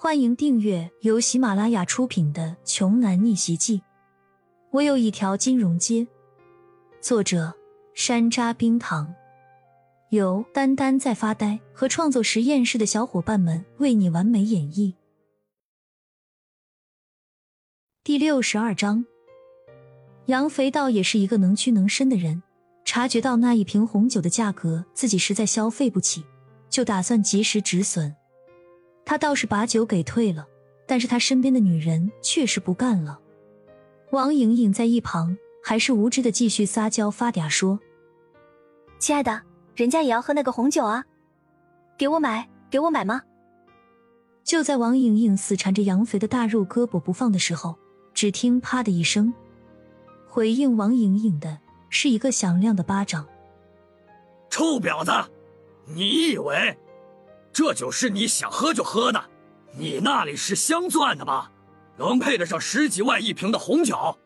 欢迎订阅由喜马拉雅出品的《穷男逆袭记》。我有一条金融街。作者：山楂冰糖，由丹丹在发呆和创作实验室的小伙伴们为你完美演绎。第六十二章，杨肥道也是一个能屈能伸的人，察觉到那一瓶红酒的价格自己实在消费不起，就打算及时止损。他倒是把酒给退了，但是他身边的女人确实不干了。王莹莹在一旁还是无知的继续撒娇发嗲说：“亲爱的，人家也要喝那个红酒啊，给我买，给我买吗？”就在王莹莹死缠着杨肥的大肉胳膊不放的时候，只听“啪”的一声，回应王莹莹的是一个响亮的巴掌。臭婊子，你以为？这酒是你想喝就喝的，你那里是镶钻的吗？能配得上十几万一瓶的红酒？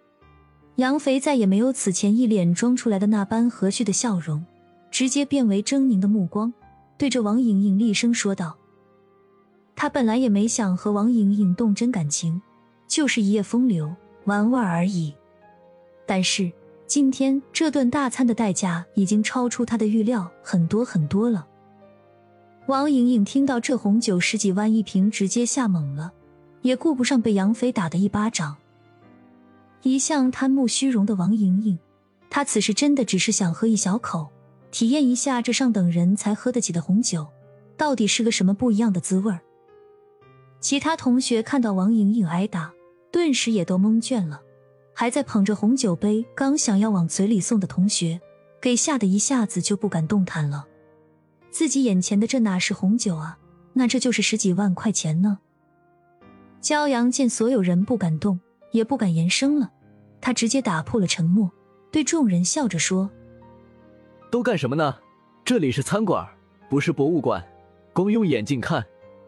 杨肥再也没有此前一脸装出来的那般和煦的笑容，直接变为狰狞的目光，对着王莹莹厉声说道：“他本来也没想和王莹莹动真感情，就是一夜风流，玩玩而已。但是今天这顿大餐的代价已经超出他的预料很多很多了。”王莹莹听到这红酒十几万一瓶，直接吓懵了，也顾不上被杨飞打的一巴掌。一向贪慕虚荣的王莹莹，她此时真的只是想喝一小口，体验一下这上等人才喝得起的红酒，到底是个什么不一样的滋味儿其他同学看到王莹莹挨打，顿时也都蒙圈了，还在捧着红酒杯刚想要往嘴里送的同学，给吓得一下子就不敢动弹了。自己眼前的这哪是红酒啊？那这就是十几万块钱呢！骄阳见所有人不敢动，也不敢言声了，他直接打破了沉默，对众人笑着说：“都干什么呢？这里是餐馆，不是博物馆，光用眼睛看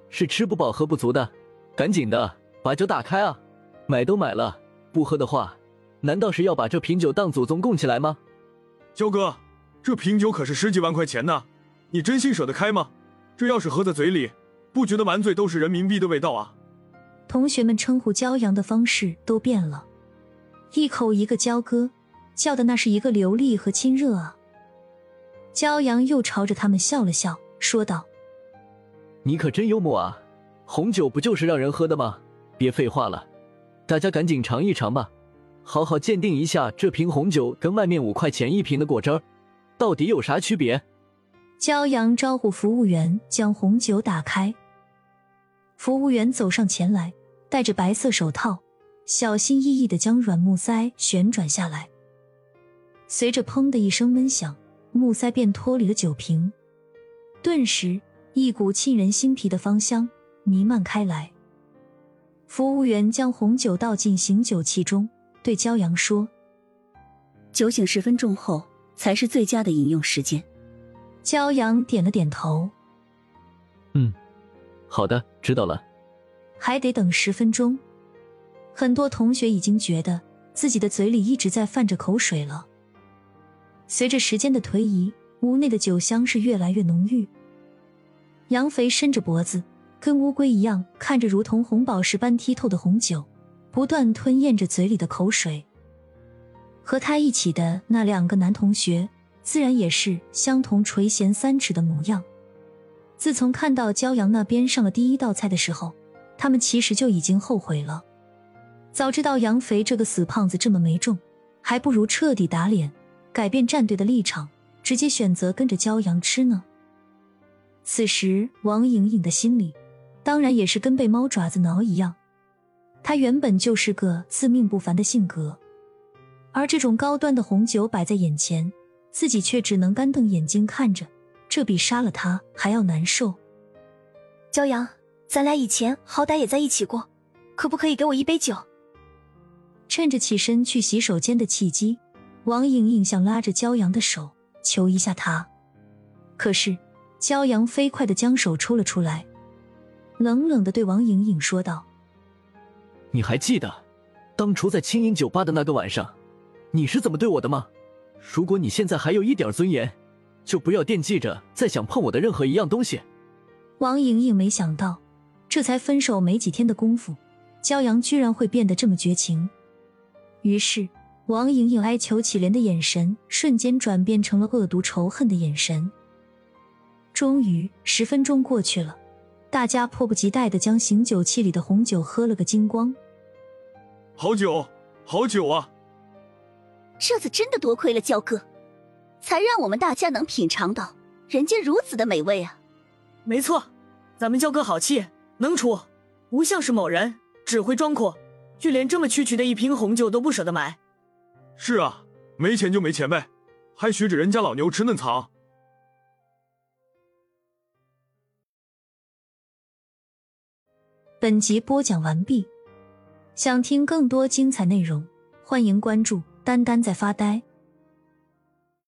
是吃不饱喝不足的。赶紧的，把酒打开啊！买都买了，不喝的话，难道是要把这瓶酒当祖宗供起来吗？”焦哥，这瓶酒可是十几万块钱呢！你真心舍得开吗？这要是喝在嘴里，不觉得满嘴都是人民币的味道啊？同学们称呼骄阳的方式都变了，一口一个骄哥，叫的那是一个流利和亲热啊。骄阳又朝着他们笑了笑，说道：“你可真幽默啊！红酒不就是让人喝的吗？别废话了，大家赶紧尝一尝吧，好好鉴定一下这瓶红酒跟外面五块钱一瓶的果汁儿到底有啥区别。”骄阳招呼服务员将红酒打开。服务员走上前来，戴着白色手套，小心翼翼的将软木塞旋转下来。随着“砰”的一声闷响，木塞便脱离了酒瓶。顿时，一股沁人心脾的芳香弥漫开来。服务员将红酒倒进醒酒器中，对骄阳说：“酒醒十分钟后才是最佳的饮用时间。”骄阳点了点头，嗯，好的，知道了。还得等十分钟。很多同学已经觉得自己的嘴里一直在泛着口水了。随着时间的推移，屋内的酒香是越来越浓郁。杨肥伸着脖子，跟乌龟一样看着如同红宝石般剔透的红酒，不断吞咽着嘴里的口水。和他一起的那两个男同学。自然也是相同垂涎三尺的模样。自从看到骄阳那边上了第一道菜的时候，他们其实就已经后悔了。早知道杨肥这个死胖子这么没种，还不如彻底打脸，改变战队的立场，直接选择跟着骄阳吃呢。此时，王莹莹的心里当然也是跟被猫爪子挠一样。她原本就是个自命不凡的性格，而这种高端的红酒摆在眼前。自己却只能干瞪眼睛看着，这比杀了他还要难受。骄阳，咱俩以前好歹也在一起过，可不可以给我一杯酒？趁着起身去洗手间的契机，王莹莹想拉着骄阳的手求一下他，可是骄阳飞快的将手抽了出来，冷冷的对王莹莹说道：“你还记得当初在青音酒吧的那个晚上，你是怎么对我的吗？”如果你现在还有一点尊严，就不要惦记着再想碰我的任何一样东西。王莹莹没想到，这才分手没几天的功夫，骄阳居然会变得这么绝情。于是，王莹莹哀求乞怜的眼神瞬间转变成了恶毒仇恨的眼神。终于，十分钟过去了，大家迫不及待的将醒酒器里的红酒喝了个精光。好酒，好酒啊！这次真的多亏了焦哥，才让我们大家能品尝到人间如此的美味啊！没错，咱们焦哥好气，能出，不像是某人只会装阔，就连这么区区的一瓶红酒都不舍得买。是啊，没钱就没钱呗，还学着人家老牛吃嫩草。本集播讲完毕，想听更多精彩内容，欢迎关注“丹丹在发呆”。